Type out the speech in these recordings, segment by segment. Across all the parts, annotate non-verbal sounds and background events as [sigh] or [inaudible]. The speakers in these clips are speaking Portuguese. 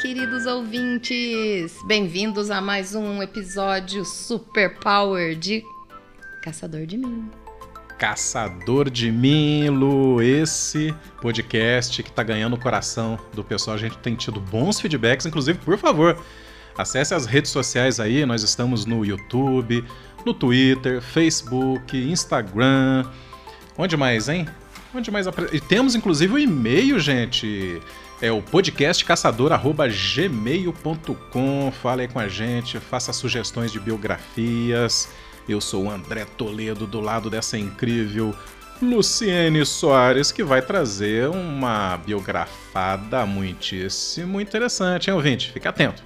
queridos ouvintes! Bem-vindos a mais um episódio Super Power de Caçador de Mim. Caçador de Milo, esse podcast que tá ganhando o coração do pessoal. A gente tem tido bons feedbacks, inclusive, por favor, acesse as redes sociais aí, nós estamos no YouTube, no Twitter, Facebook, Instagram. Onde mais, hein? Onde mais? E temos inclusive o e-mail, gente. É o podcastcaçador.gmail.com. Fale aí com a gente, faça sugestões de biografias. Eu sou o André Toledo, do lado dessa incrível Luciene Soares, que vai trazer uma biografada muitíssimo interessante, hein, ouvinte? Fica atento.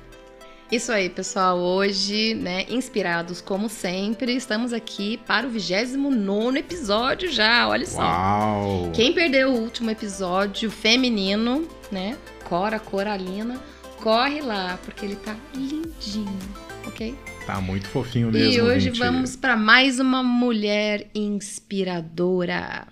Isso aí, pessoal. Hoje, né, inspirados como sempre, estamos aqui para o 29 episódio já. Olha só. Uau! Quem perdeu o último episódio feminino, né? Cora Coralina, corre lá, porque ele tá lindinho, ok? Tá muito fofinho mesmo. E hoje gente. vamos para mais uma mulher inspiradora.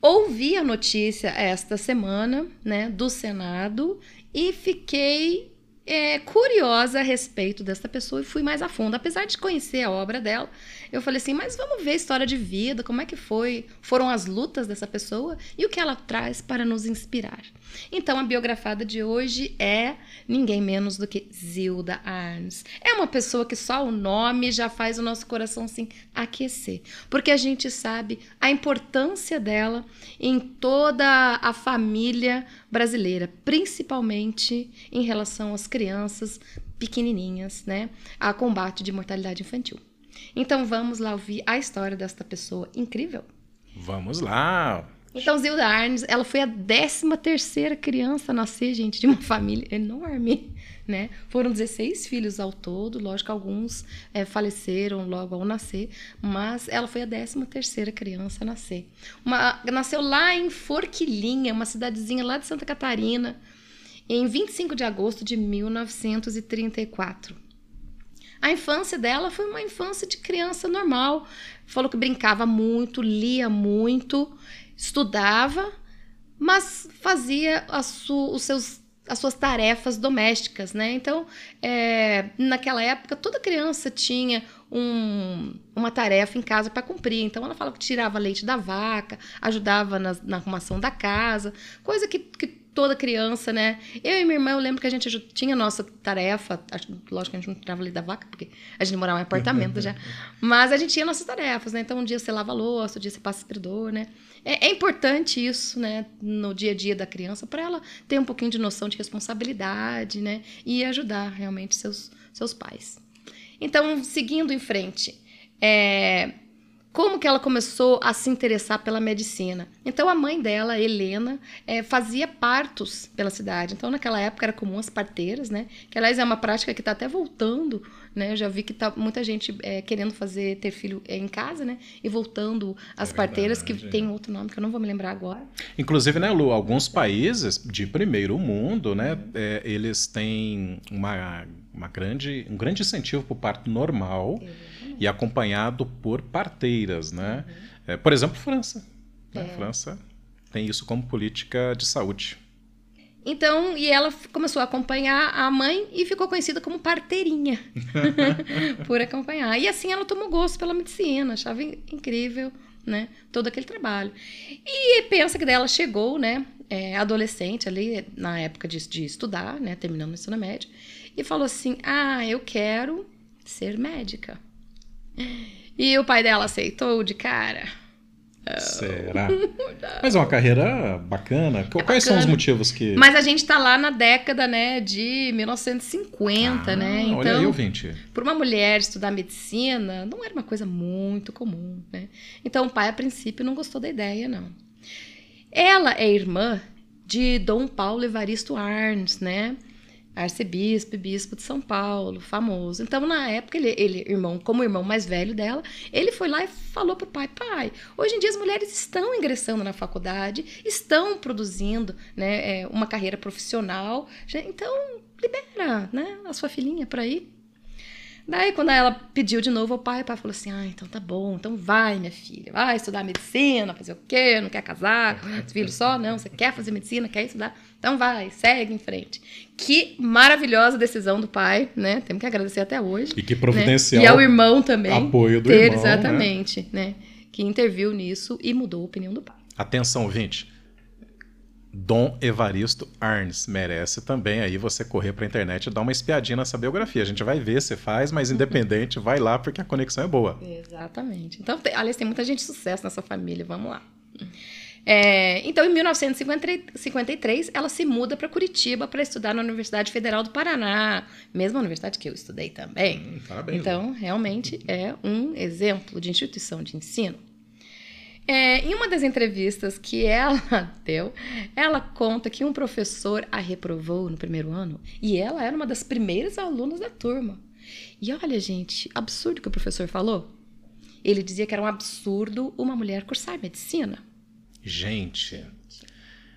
Ouvi a notícia esta semana, né, do Senado e fiquei é, curiosa a respeito dessa pessoa e fui mais a fundo. Apesar de conhecer a obra dela, eu falei assim, mas vamos ver a história de vida, como é que foi, foram as lutas dessa pessoa e o que ela traz para nos inspirar. Então, a biografada de hoje é ninguém menos do que Zilda Arns. É uma pessoa que só o nome já faz o nosso coração assim aquecer, porque a gente sabe a importância dela em toda a família brasileira, principalmente em relação às crianças pequenininhas, né, a combate de mortalidade infantil. Então vamos lá ouvir a história desta pessoa incrível. Vamos lá. Então, Zilda Arnes, ela foi a 13 terceira criança a nascer, gente, de uma família enorme, né? Foram 16 filhos ao todo, lógico, alguns é, faleceram logo ao nascer, mas ela foi a 13 terceira criança a nascer. Uma, nasceu lá em Forquilinha, uma cidadezinha lá de Santa Catarina, em 25 de agosto de 1934. A infância dela foi uma infância de criança normal. Falou que brincava muito, lia muito, estudava, mas fazia su, os seus, as suas tarefas domésticas, né? Então, é, naquela época, toda criança tinha um, uma tarefa em casa para cumprir. Então, ela falava que tirava leite da vaca, ajudava na, na arrumação da casa, coisa que, que toda criança, né? Eu e minha irmã, eu lembro que a gente tinha nossa tarefa, lógico que a gente não tirava leite da vaca, porque a gente morava em apartamento já, [laughs] mas a gente tinha nossas tarefas, né? Então um dia você lava a louça, outro dia você passa aspirador, né? É, é importante isso, né, no dia a dia da criança, para ela ter um pouquinho de noção de responsabilidade, né? E ajudar realmente seus, seus pais. Então, seguindo em frente, é, como que ela começou a se interessar pela medicina. Então a mãe dela, Helena, é, fazia partos pela cidade. Então naquela época era comum as parteiras, né? Que aliás é uma prática que está até voltando, né? Eu já vi que tá muita gente é, querendo fazer ter filho é, em casa, né? E voltando as é parteiras que tem outro nome que eu não vou me lembrar agora. Inclusive, né, Lu, alguns países de primeiro mundo, né? É, eles têm uma, uma grande, um grande incentivo para o parto normal e acompanhado por parteiras, né? Uhum. É, por exemplo, França. Né? França tem isso como política de saúde. Então, e ela começou a acompanhar a mãe e ficou conhecida como parteirinha [laughs] por acompanhar. E assim ela tomou gosto pela medicina, achava incrível, né, todo aquele trabalho. E pensa que dela chegou, né, é, adolescente ali na época de, de estudar, né, terminando o ensino médio, e falou assim: "Ah, eu quero ser médica". E o pai dela aceitou de cara. Será? [laughs] Mas é uma carreira bacana. É Quais bacana. são os motivos que. Mas a gente tá lá na década, né, de 1950, ah, né? Então, olha aí, ouvinte. Para uma mulher estudar medicina, não era uma coisa muito comum, né? Então o pai, a princípio, não gostou da ideia, não. Ela é irmã de Dom Paulo Evaristo Arns, né? Arcebispo e bispo de São Paulo, famoso. Então, na época, ele, ele, irmão, como irmão mais velho dela, ele foi lá e falou pro pai: pai, hoje em dia as mulheres estão ingressando na faculdade, estão produzindo né, é, uma carreira profissional, então libera né, a sua filhinha para ir. Daí, quando ela pediu de novo ao pai, o pai falou assim: Ah, então tá bom, então vai, minha filha, vai estudar medicina, fazer o quê? Não quer casar com os filhos só? Não, você quer fazer medicina, quer estudar? Então vai, segue em frente. Que maravilhosa decisão do pai, né? Temos que agradecer até hoje. E que providencial. Né? E ao irmão também. Apoio do ter, irmão. Exatamente, né? né? Que interviu nisso e mudou a opinião do pai. Atenção, ouvinte. Dom Evaristo Arns merece também aí você correr para a internet e dar uma espiadinha nessa biografia. A gente vai ver se faz, mas independente, [laughs] vai lá porque a conexão é boa. Exatamente. Então, tem, aliás, tem muita gente de sucesso nessa família. Vamos lá. É, então, em 1953, ela se muda para Curitiba para estudar na Universidade Federal do Paraná, mesma universidade que eu estudei também. Hum, parabéns, então, realmente é um exemplo de instituição de ensino. É, em uma das entrevistas que ela [laughs] deu, ela conta que um professor a reprovou no primeiro ano e ela era uma das primeiras alunas da turma. E olha, gente, absurdo que o professor falou. Ele dizia que era um absurdo uma mulher cursar medicina. Gente,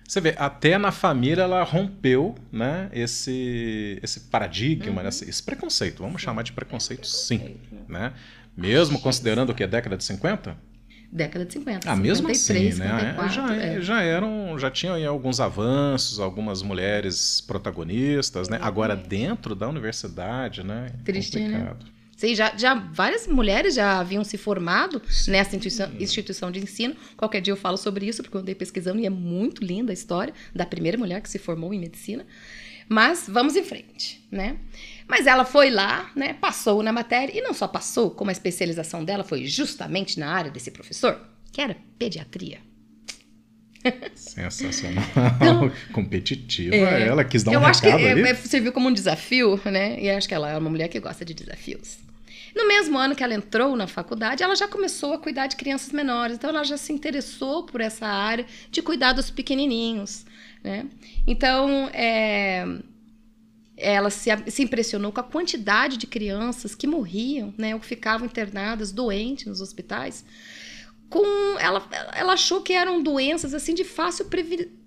você vê, até na família ela rompeu né, esse, esse paradigma, uhum. esse, esse, preconceito. Vamos sim. chamar de preconceito, sim. Né? Mesmo considerando que é década de 50? Década de 50. Ah, 53, mesmo assim, 54, né? Já, é. já eram, já tinham aí alguns avanços, algumas mulheres protagonistas, né? Agora dentro da universidade, né? Triste, né? Sim, já, já várias mulheres já haviam se formado Sim. nessa instituição, instituição de ensino. Qualquer dia eu falo sobre isso, porque eu andei pesquisando e é muito linda a história da primeira mulher que se formou em medicina. Mas vamos em frente, né? Mas ela foi lá, né, passou na matéria, e não só passou, como a especialização dela foi justamente na área desse professor, que era pediatria. Sensacional. Então, Competitiva é, ela, quis dar um eu acho que ali. É, serviu como um desafio, né? E acho que ela é uma mulher que gosta de desafios. No mesmo ano que ela entrou na faculdade, ela já começou a cuidar de crianças menores. Então, ela já se interessou por essa área de cuidar dos pequenininhos, né? Então, é, ela se, se, impressionou com a quantidade de crianças que morriam, né, ou que ficavam internadas, doentes nos hospitais. Com ela, ela achou que eram doenças assim de fácil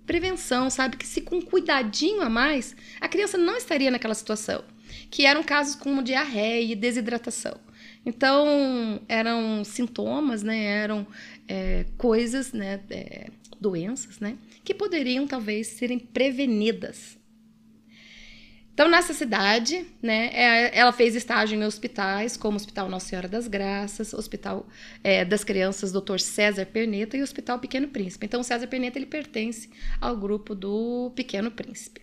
prevenção, sabe? Que se com um cuidadinho a mais, a criança não estaria naquela situação. Que eram casos como diarreia e desidratação. Então, eram sintomas, né? Eram é, coisas, né? É, doenças, né? Que poderiam talvez serem prevenidas então, nessa cidade, né, é, ela fez estágio em hospitais, como o Hospital Nossa Senhora das Graças, Hospital é, das Crianças Dr. César Perneta e o Hospital Pequeno Príncipe. Então, o César Perneta ele pertence ao grupo do Pequeno Príncipe.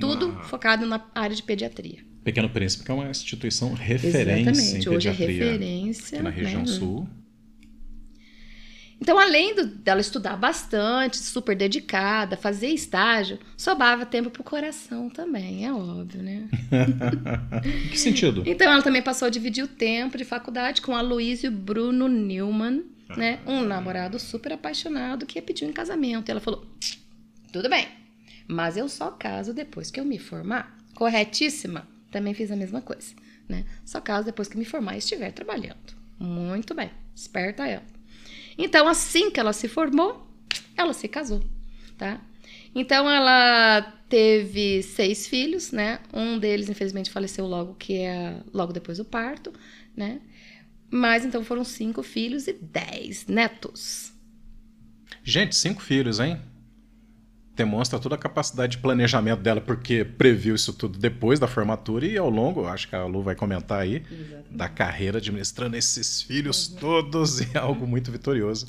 Tudo Uma... focado na área de pediatria. Pequeno Príncipe, que é uma instituição referência Exatamente. em Hoje é referência aqui na região né? sul. Então, além do, dela estudar bastante, super dedicada, fazer estágio, sobrava tempo para o coração também, é óbvio, né? em [laughs] que sentido? Então, ela também passou a dividir o tempo de faculdade com Aloysio Bruno Newman, né? Um namorado super apaixonado que pediu em casamento. E ela falou: tudo bem, mas eu só caso depois que eu me formar. Corretíssima? Também fiz a mesma coisa, né? Só caso depois que me formar e estiver trabalhando. Muito bem, esperta ela. Então, assim que ela se formou, ela se casou, tá? Então, ela teve seis filhos, né? Um deles, infelizmente, faleceu logo que é logo depois do parto, né? Mas então foram cinco filhos e dez netos. Gente, cinco filhos, hein? Demonstra toda a capacidade de planejamento dela, porque previu isso tudo depois da formatura e ao longo, acho que a Lu vai comentar aí, Exatamente. da carreira administrando esses filhos uhum. todos e é algo muito vitorioso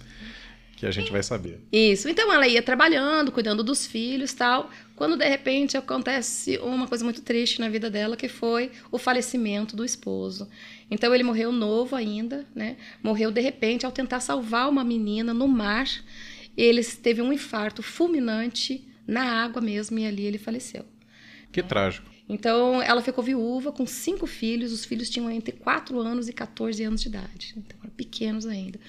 que a gente vai saber. Isso. Então ela ia trabalhando, cuidando dos filhos, tal, quando de repente acontece uma coisa muito triste na vida dela, que foi o falecimento do esposo. Então ele morreu novo ainda, né? Morreu de repente ao tentar salvar uma menina no mar ele teve um infarto fulminante na água mesmo e ali ele faleceu. Que trágico. Então, ela ficou viúva com cinco filhos. Os filhos tinham entre 4 anos e 14 anos de idade. Então, eram pequenos ainda.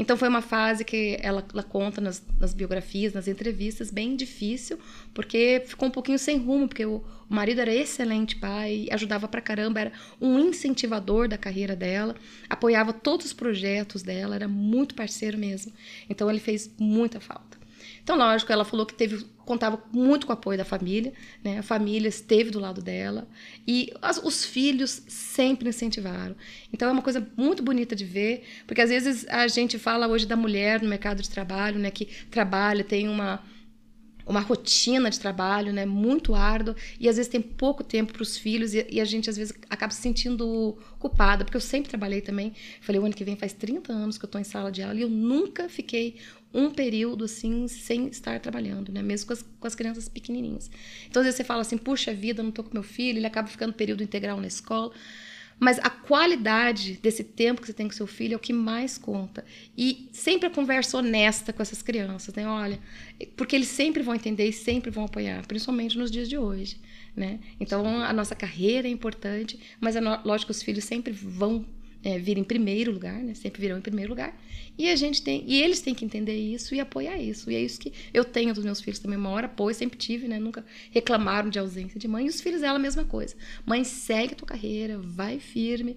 Então foi uma fase que ela, ela conta nas, nas, biografias, nas entrevistas, bem difícil, porque ficou um pouquinho sem rumo, porque o, o marido era excelente pai, ajudava pra caramba, era um incentivador da carreira dela, apoiava todos os projetos dela, era muito parceiro mesmo. Então ele fez muita falta. Então, lógico, ela falou que teve contava muito com o apoio da família, né? A família esteve do lado dela e as, os filhos sempre incentivaram. Então é uma coisa muito bonita de ver, porque às vezes a gente fala hoje da mulher no mercado de trabalho, né? Que trabalha, tem uma uma rotina de trabalho, né, muito árdua, e às vezes tem pouco tempo para os filhos, e, e, a gente às vezes acaba se sentindo culpada, porque eu sempre trabalhei também. Falei, o ano que vem faz 30 anos que eu estou em sala de aula e eu nunca fiquei um período assim sem estar trabalhando, né, mesmo com as, com as crianças pequenininhas. Então às vezes você fala assim, puxa vida, não estou com meu filho, ele acaba ficando período integral na escola. Mas a qualidade desse tempo que você tem com seu filho é o que mais conta. E sempre a conversa honesta com essas crianças, né? Olha, porque eles sempre vão entender e sempre vão apoiar, principalmente nos dias de hoje, né? Então a nossa carreira é importante, mas é lógico que os filhos sempre vão é, vir em primeiro lugar, né? Sempre virão em primeiro lugar. E a gente tem, e eles têm que entender isso e apoiar isso. E é isso que eu tenho dos meus filhos também, maior apoio, sempre tive, né? Nunca reclamaram de ausência de mãe. E os filhos dela a mesma coisa. Mãe, segue a tua carreira, vai firme.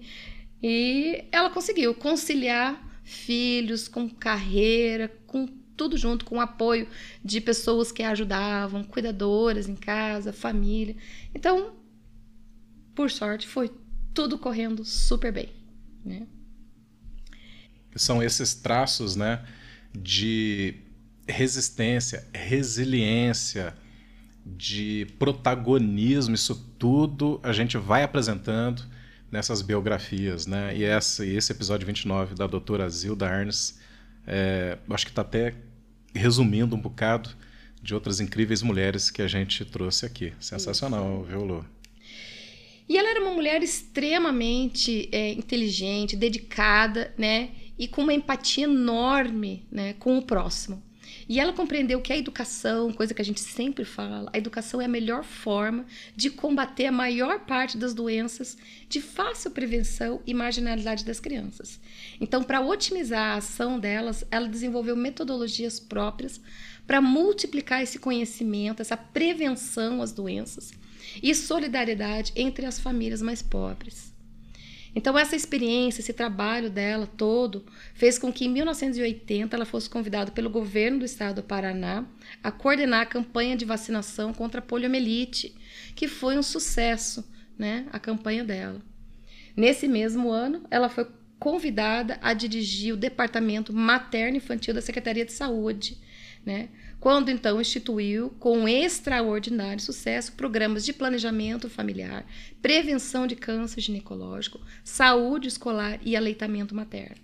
E ela conseguiu conciliar filhos com carreira, com tudo junto, com o apoio de pessoas que a ajudavam, cuidadoras em casa, família. Então, por sorte, foi tudo correndo super bem. Né? São esses traços né, de resistência, resiliência, de protagonismo, isso tudo a gente vai apresentando nessas biografias. Né? E essa, esse episódio 29 da doutora Zilda Arnes, é, acho que está até resumindo um bocado de outras incríveis mulheres que a gente trouxe aqui. Sensacional, Isso. viu, Lu? E ela era uma mulher extremamente é, inteligente, dedicada, né? E com uma empatia enorme né, com o próximo. E ela compreendeu que a educação, coisa que a gente sempre fala, a educação é a melhor forma de combater a maior parte das doenças de fácil prevenção e marginalidade das crianças. Então, para otimizar a ação delas, ela desenvolveu metodologias próprias para multiplicar esse conhecimento, essa prevenção às doenças e solidariedade entre as famílias mais pobres. Então, essa experiência, esse trabalho dela todo, fez com que em 1980 ela fosse convidada pelo governo do estado do Paraná a coordenar a campanha de vacinação contra a poliomielite, que foi um sucesso, né, a campanha dela. Nesse mesmo ano, ela foi convidada a dirigir o departamento materno infantil da Secretaria de Saúde, né, quando então instituiu, com extraordinário sucesso, programas de planejamento familiar, prevenção de câncer ginecológico, saúde escolar e aleitamento materno.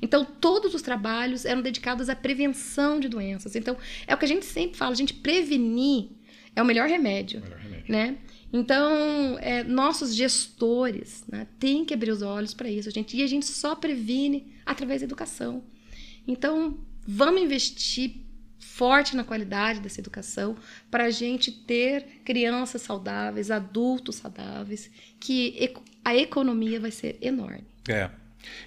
Então, todos os trabalhos eram dedicados à prevenção de doenças. Então, é o que a gente sempre fala, a gente prevenir é o melhor remédio, melhor remédio. né? Então, é, nossos gestores né, têm que abrir os olhos para isso, gente. E a gente só previne através da educação. Então, vamos investir forte na qualidade dessa educação para a gente ter crianças saudáveis, adultos saudáveis, que a economia vai ser enorme. É.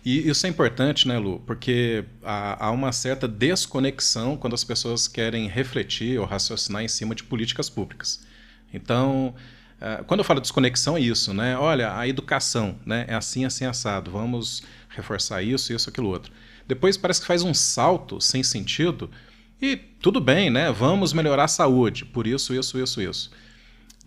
E isso é importante, né, Lu? Porque há, uma certa desconexão quando as pessoas querem refletir ou raciocinar em cima de políticas públicas. Então, uh, quando eu falo desconexão, é isso, né? Olha, a educação né, é assim, assim, assado. Vamos reforçar isso, isso, aquilo, outro. Depois parece que faz um salto sem sentido e tudo bem, né? Vamos melhorar a saúde, por isso, isso, isso, isso.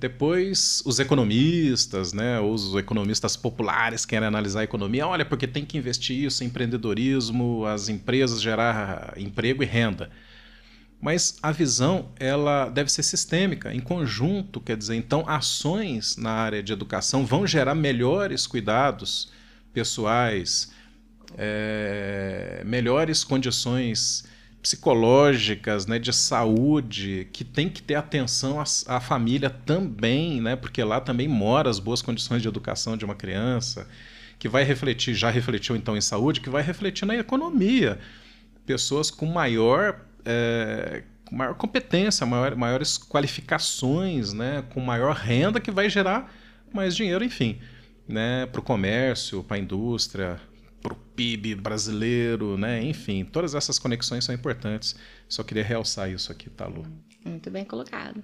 Depois, os economistas, né, os economistas populares querem analisar a economia. Olha, porque tem que investir isso em empreendedorismo, as empresas gerar emprego e renda. Mas a visão ela deve ser sistêmica, em conjunto, quer dizer, então ações na área de educação vão gerar melhores cuidados pessoais, é, melhores condições psicológicas, né, de saúde, que tem que ter atenção à, à, família também, né, porque lá também mora as boas condições de educação de uma criança, que vai refletir, já refletiu então em saúde, que vai refletir na economia. Pessoas com maior, é, maior competência, maior, maiores qualificações, né, com maior renda, que vai gerar mais dinheiro, enfim, né, para o comércio, para a indústria, para o PIB brasileiro, né? Enfim, todas essas conexões são importantes. Só queria realçar isso aqui, tá, Lu? Muito bem colocado.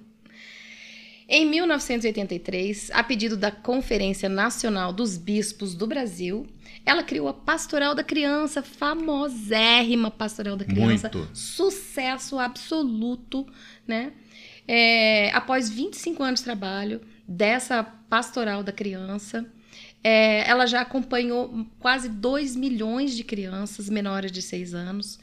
Em 1983, a pedido da Conferência Nacional dos Bispos do Brasil, ela criou a Pastoral da Criança, famosérrima Pastoral da Criança, Muito. sucesso absoluto, né? É, após 25 anos de trabalho dessa Pastoral da Criança, é, ela já acompanhou quase 2 milhões de crianças menores de 6 anos,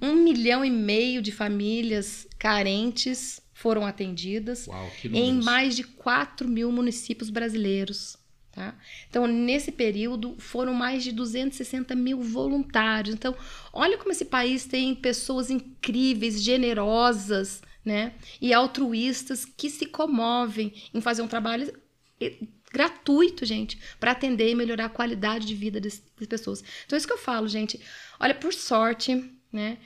um milhão e meio de famílias carentes foram atendidas Uau, em mais de 4 mil municípios brasileiros. Tá? Então, nesse período, foram mais de 260 mil voluntários. Então, olha como esse país tem pessoas incríveis, generosas né? e altruístas que se comovem em fazer um trabalho gratuito, gente, para atender e melhorar a qualidade de vida das, das pessoas. Então, é isso que eu falo, gente. Olha, por sorte, né?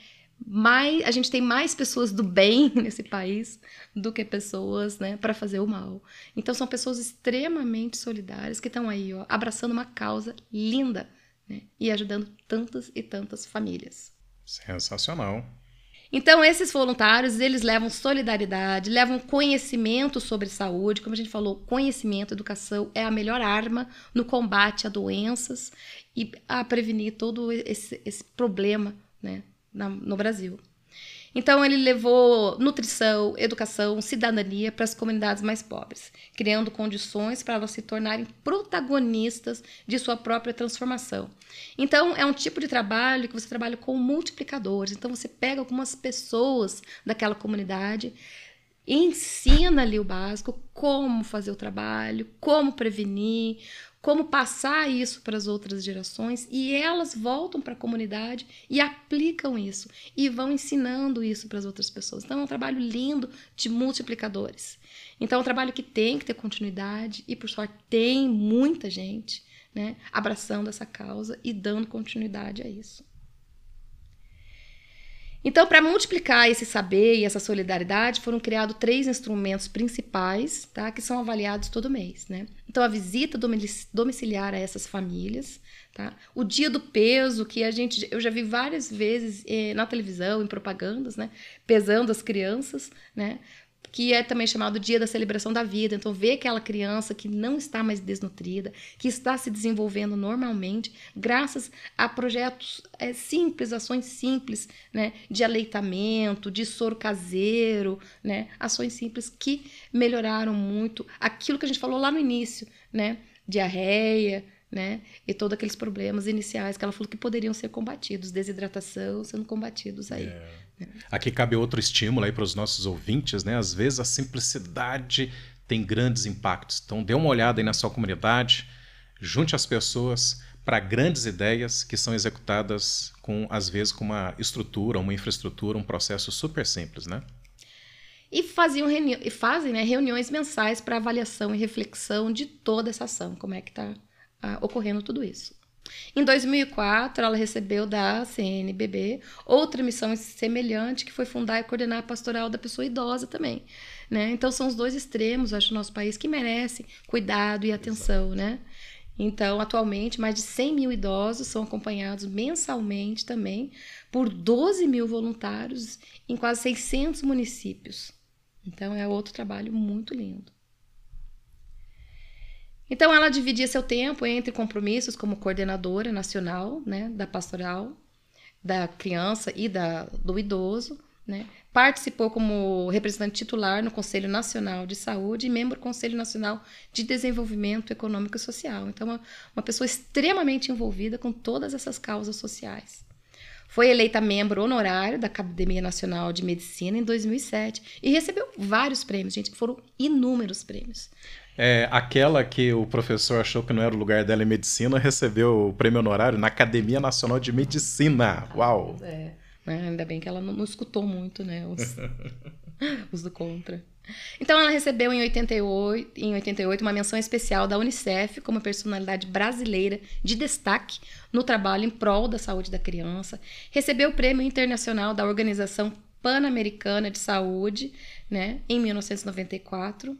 mais, a gente tem mais pessoas do bem [laughs] nesse país do que pessoas, né, para fazer o mal. Então são pessoas extremamente solidárias que estão aí, ó, abraçando uma causa linda, né, e ajudando tantas e tantas famílias. Sensacional. Então esses voluntários, eles levam solidariedade, levam conhecimento sobre saúde, como a gente falou, conhecimento, educação é a melhor arma no combate a doenças e a prevenir todo esse, esse problema, né, na, no Brasil. Então, ele levou nutrição, educação, cidadania para as comunidades mais pobres, criando condições para elas se tornarem protagonistas de sua própria transformação. Então, é um tipo de trabalho que você trabalha com multiplicadores. Então, você pega algumas pessoas daquela comunidade ensina ali o básico, como fazer o trabalho, como prevenir, como passar isso para as outras gerações e elas voltam para a comunidade e aplicam isso e vão ensinando isso para as outras pessoas. Então é um trabalho lindo de multiplicadores. Então é um trabalho que tem que ter continuidade e por sorte tem muita gente, né, abraçando essa causa e dando continuidade a isso. Então, para multiplicar esse saber e essa solidariedade, foram criados três instrumentos principais, tá? Que são avaliados todo mês, né? Então, a visita domiciliar a essas famílias, tá? O dia do peso, que a gente, eu já vi várias vezes eh, na televisão, em propagandas, né? Pesando as crianças, né? Que é também chamado Dia da Celebração da Vida. Então, ver aquela criança que não está mais desnutrida, que está se desenvolvendo normalmente, graças a projetos é, simples, ações simples, né, de aleitamento, de soro caseiro, né, ações simples que melhoraram muito aquilo que a gente falou lá no início, né, diarreia, né? E todos aqueles problemas iniciais que ela falou que poderiam ser combatidos, desidratação sendo combatidos aí. É. Aqui cabe outro estímulo aí para os nossos ouvintes, né? Às vezes a simplicidade tem grandes impactos. Então dê uma olhada aí na sua comunidade, junte as pessoas para grandes ideias que são executadas com às vezes com uma estrutura, uma infraestrutura, um processo super simples, né? E faziam reuni e fazem né, reuniões mensais para avaliação e reflexão de toda essa ação, como é que está ah, ocorrendo tudo isso. Em 2004, ela recebeu da CNBB outra missão semelhante, que foi fundar e coordenar a pastoral da pessoa idosa também. Né? Então, são os dois extremos, acho, do nosso país que merecem cuidado e atenção. Né? Então, atualmente, mais de 100 mil idosos são acompanhados mensalmente também por 12 mil voluntários em quase 600 municípios. Então, é outro trabalho muito lindo. Então, ela dividia seu tempo entre compromissos como coordenadora nacional né, da pastoral da criança e da, do idoso. Né? Participou como representante titular no Conselho Nacional de Saúde e membro do Conselho Nacional de Desenvolvimento Econômico e Social. Então, uma, uma pessoa extremamente envolvida com todas essas causas sociais. Foi eleita membro honorário da Academia Nacional de Medicina em 2007 e recebeu vários prêmios, gente, foram inúmeros prêmios. É, aquela que o professor achou que não era o lugar dela em medicina recebeu o prêmio honorário na Academia Nacional de Medicina. Uau! É, né, ainda bem que ela não, não escutou muito, né? Os, [laughs] os, do contra. Então ela recebeu em 88, em 88 uma menção especial da Unicef como personalidade brasileira de destaque no trabalho em prol da saúde da criança. Recebeu o prêmio internacional da Organização Pan-Americana de Saúde, né, em 1994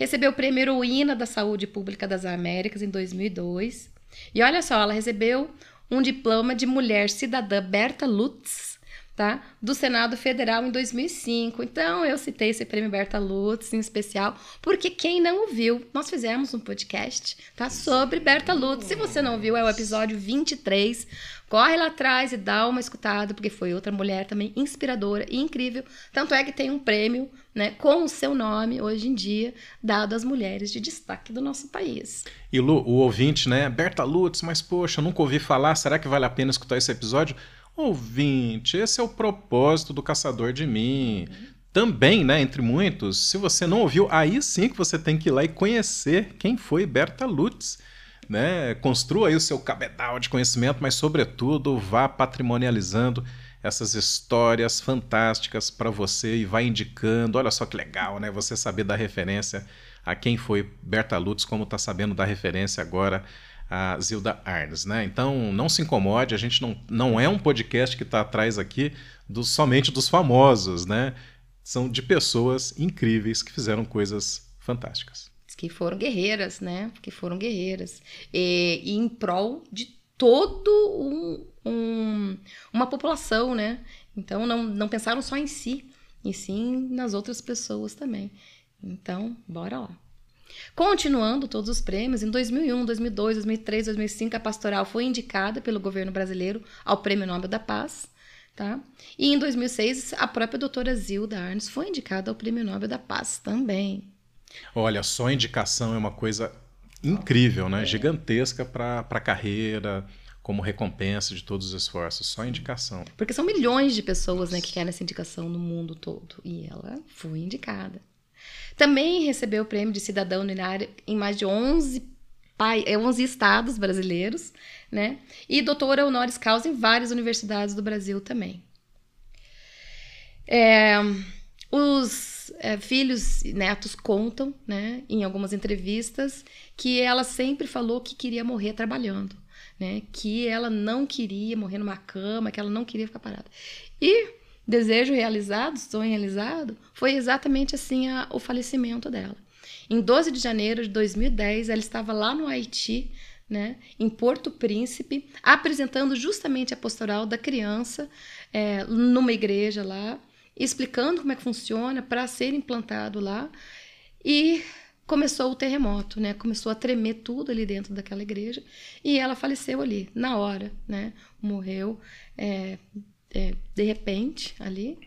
Recebeu o prêmio Heroína da Saúde Pública das Américas em 2002. E olha só, ela recebeu um diploma de mulher cidadã Berta Lutz, tá? Do Senado Federal em 2005. Então, eu citei esse prêmio Berta Lutz em especial, porque quem não ouviu, nós fizemos um podcast, tá? Sobre Berta Lutz. Se você não ouviu, é o episódio 23. Corre lá atrás e dá uma escutada, porque foi outra mulher também inspiradora e incrível. Tanto é que tem um prêmio, né, com o seu nome, hoje em dia, dado às mulheres de destaque do nosso país. E Lu, o ouvinte, né? Berta Lutz, mas poxa, nunca ouvi falar, será que vale a pena escutar esse episódio? Ouvinte, esse é o propósito do Caçador de Mim. Também, né, entre muitos, se você não ouviu, aí sim que você tem que ir lá e conhecer quem foi Berta Lutz. Né? Construa aí o seu cabedal de conhecimento, mas, sobretudo, vá patrimonializando essas histórias fantásticas para você e vá indicando. Olha só que legal, né? Você saber dar referência a quem foi Berta Lutz, como está sabendo dar referência agora a Zilda Arnes, né? Então não se incomode, a gente não, não é um podcast que está atrás aqui do, somente dos famosos, né? São de pessoas incríveis que fizeram coisas fantásticas. Que foram guerreiras, né? Que foram guerreiras. E, e em prol de todo um, um, uma população, né? Então não, não pensaram só em si, e sim nas outras pessoas também. Então, bora lá. Continuando todos os prêmios, em 2001, 2002, 2003, 2005, a Pastoral foi indicada pelo governo brasileiro ao Prêmio Nobel da Paz. Tá? E em 2006, a própria doutora Zilda Arnes foi indicada ao Prêmio Nobel da Paz também. Olha, só indicação é uma coisa incrível, né? É. Gigantesca para a carreira, como recompensa de todos os esforços. Só indicação. Porque são milhões de pessoas né, que querem essa indicação no mundo todo. E ela foi indicada. Também recebeu o prêmio de cidadão uninário em mais de 11, 11 estados brasileiros, né? E doutora honoris causa em várias universidades do Brasil também. É, os é, filhos e netos contam, né, em algumas entrevistas, que ela sempre falou que queria morrer trabalhando, né, que ela não queria morrer numa cama, que ela não queria ficar parada. E desejo realizado, sonho realizado, foi exatamente assim a, o falecimento dela. Em 12 de janeiro de 2010, ela estava lá no Haiti, né, em Porto Príncipe, apresentando justamente a pastoral da criança é, numa igreja lá, explicando como é que funciona para ser implantado lá. E começou o terremoto, né? Começou a tremer tudo ali dentro daquela igreja e ela faleceu ali na hora, né? Morreu é, é, de repente, ali,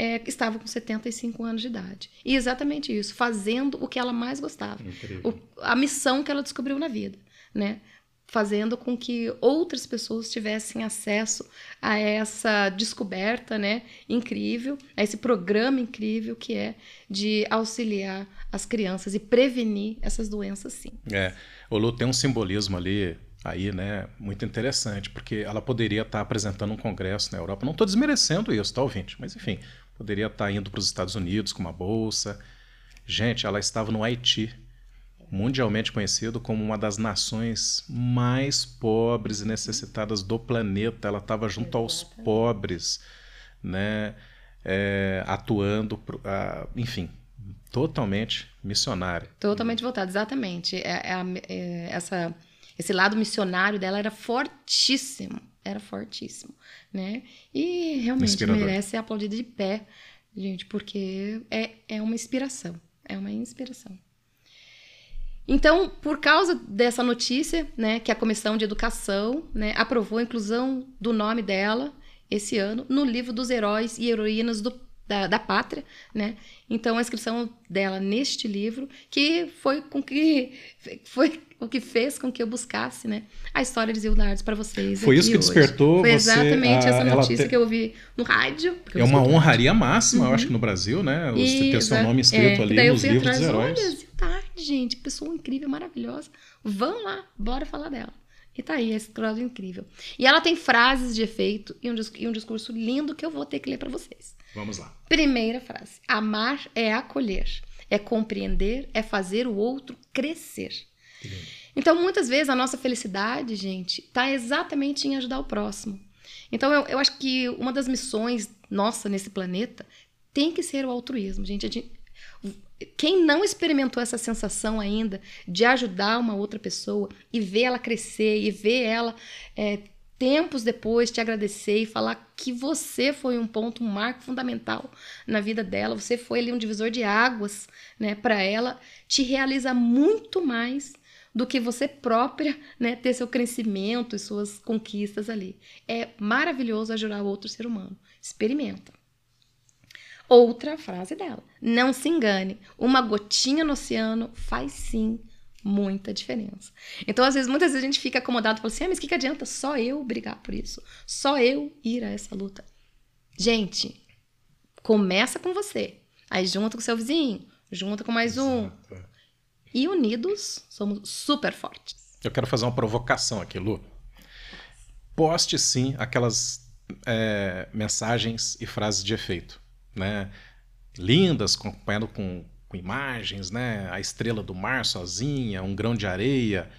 é, estava com 75 anos de idade. E exatamente isso, fazendo o que ela mais gostava. O, a missão que ela descobriu na vida, né? Fazendo com que outras pessoas tivessem acesso a essa descoberta, né? Incrível, a esse programa incrível que é de auxiliar as crianças e prevenir essas doenças, sim. É, o Lu tem um simbolismo ali aí, né, muito interessante, porque ela poderia estar apresentando um congresso na Europa. Não estou desmerecendo isso, tá, ouvinte? Mas, enfim, poderia estar indo para os Estados Unidos com uma bolsa. Gente, ela estava no Haiti, mundialmente conhecido como uma das nações mais pobres e necessitadas do planeta. Ela estava junto aos pobres, né, é, atuando, uh, enfim, totalmente missionária. Totalmente voltada, exatamente. É, é, é essa esse lado missionário dela era fortíssimo, era fortíssimo, né? E realmente Inspirador. merece ser aplaudida de pé, gente, porque é, é uma inspiração, é uma inspiração. Então, por causa dessa notícia, né, que a Comissão de Educação né, aprovou a inclusão do nome dela esse ano no livro dos heróis e heroínas do, da, da pátria, né? Então, a inscrição dela neste livro, que foi com que foi o que fez com que eu buscasse, né, a história de Zilda para vocês. Foi isso que hoje. despertou Foi você, exatamente a, essa notícia te... que eu ouvi no rádio. É uma honraria máxima, uhum. eu acho que no Brasil, né? Você ter seu nome escrito é, ali nos livros atrás, dos heróis. Olha, Zilda, gente, pessoa incrível, maravilhosa. Vão lá, bora falar dela. E tá aí, esse quadro incrível. E ela tem frases de efeito e um, e um discurso lindo que eu vou ter que ler para vocês. Vamos lá. Primeira frase: Amar é acolher, é compreender, é fazer o outro crescer. Então, muitas vezes, a nossa felicidade, gente, está exatamente em ajudar o próximo. Então, eu, eu acho que uma das missões nossa nesse planeta tem que ser o altruísmo, gente. gente quem não experimentou essa sensação ainda de ajudar uma outra pessoa e ver ela crescer e ver ela é, tempos depois te agradecer e falar que você foi um ponto, um marco fundamental na vida dela, você foi ali um divisor de águas, né, para ela, te realiza muito mais do que você própria, né, ter seu crescimento e suas conquistas ali. É maravilhoso ajudar outro ser humano. Experimenta. Outra frase dela: Não se engane, uma gotinha no oceano faz sim muita diferença. Então, às vezes, muitas vezes a gente fica acomodado e fala assim: ah, mas o que, que adianta só eu brigar por isso? Só eu ir a essa luta? Gente, começa com você. Aí junta com seu vizinho, junta com mais um. Exato. E unidos, somos super fortes. Eu quero fazer uma provocação aqui, Lu. Poste sim aquelas é, mensagens e frases de efeito, né? Lindas, acompanhado com com imagens, né? A estrela do mar sozinha, um grão de areia.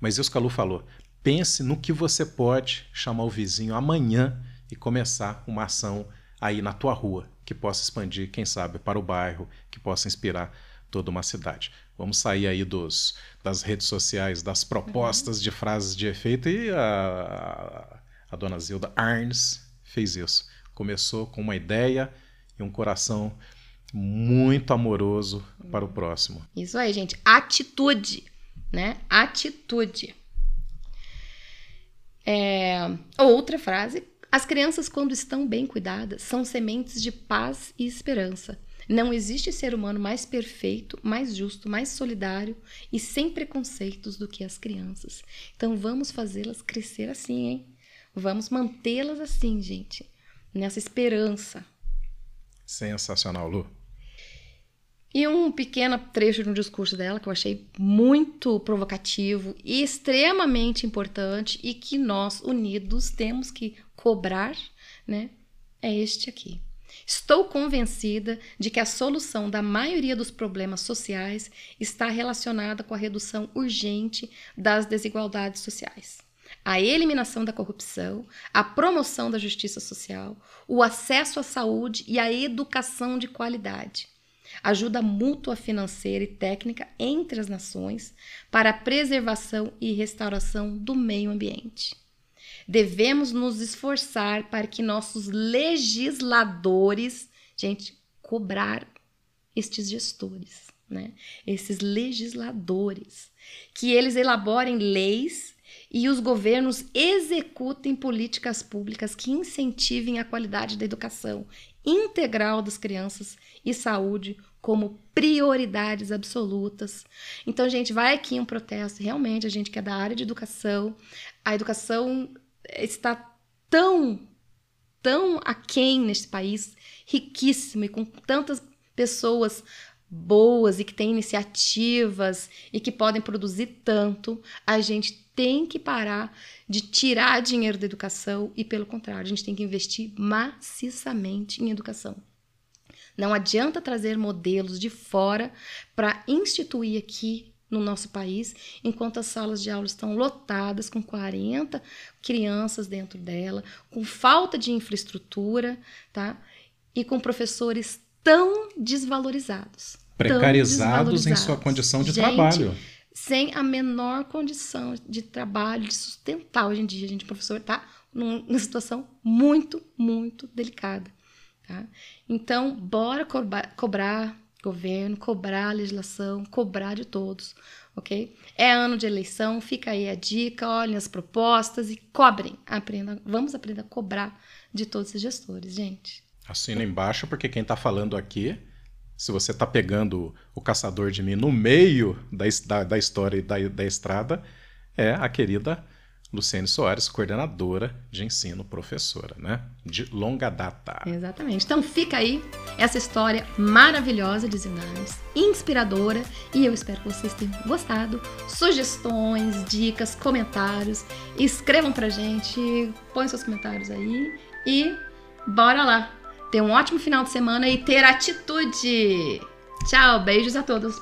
Mas isso que a Lu falou. Pense no que você pode chamar o vizinho amanhã e começar uma ação aí na tua rua, que possa expandir, quem sabe, para o bairro, que possa inspirar toda uma cidade. Vamos sair aí dos, das redes sociais, das propostas uhum. de frases de efeito e a, a dona Zilda Arnes fez isso. Começou com uma ideia e um coração muito amoroso para o próximo. Isso aí, gente. Atitude, né? Atitude. É... Outra frase. As crianças, quando estão bem cuidadas, são sementes de paz e esperança. Não existe ser humano mais perfeito, mais justo, mais solidário e sem preconceitos do que as crianças. Então vamos fazê-las crescer assim, hein? Vamos mantê-las assim, gente. Nessa esperança. Sensacional, Lu. E um pequeno trecho de um discurso dela que eu achei muito provocativo e extremamente importante e que nós, unidos, temos que cobrar, né? É este aqui. Estou convencida de que a solução da maioria dos problemas sociais está relacionada com a redução urgente das desigualdades sociais. A eliminação da corrupção, a promoção da justiça social, o acesso à saúde e a educação de qualidade ajuda mútua financeira e técnica entre as nações para a preservação e restauração do meio ambiente. Devemos nos esforçar para que nossos legisladores, gente, cobrar estes gestores, né? Esses legisladores, que eles elaborem leis e os governos executem políticas públicas que incentivem a qualidade da educação integral das crianças e saúde como prioridades absolutas. Então, gente, vai aqui um protesto. Realmente, a gente que é da área de educação, a educação está tão, tão aquém nesse país, riquíssimo e com tantas pessoas boas e que têm iniciativas e que podem produzir tanto, a gente tem que parar de tirar dinheiro da educação e, pelo contrário, a gente tem que investir maciçamente em educação. Não adianta trazer modelos de fora para instituir aqui no nosso país, enquanto as salas de aula estão lotadas com 40 crianças dentro dela, com falta de infraestrutura, tá? E com professores tão desvalorizados. Precarizados tão desvalorizados. em sua condição de Gente, trabalho. Sem a menor condição de trabalho, de sustentar. Hoje em dia, a gente, professor, está numa situação muito, muito delicada. Tá? Então, bora cobrar, cobrar governo, cobrar legislação, cobrar de todos, ok? É ano de eleição, fica aí a dica, olhem as propostas e cobrem, aprenda, vamos aprender a cobrar de todos os gestores, gente. Assina embaixo, porque quem está falando aqui, se você está pegando o caçador de mim no meio da, da, da história e da, da estrada, é a querida Luciene Soares, coordenadora de ensino, professora, né? De longa data. Exatamente. Então fica aí essa história maravilhosa de Zinanes, inspiradora, e eu espero que vocês tenham gostado. Sugestões, dicas, comentários, escrevam pra gente, põe seus comentários aí e bora lá ter um ótimo final de semana e ter atitude. Tchau, beijos a todos.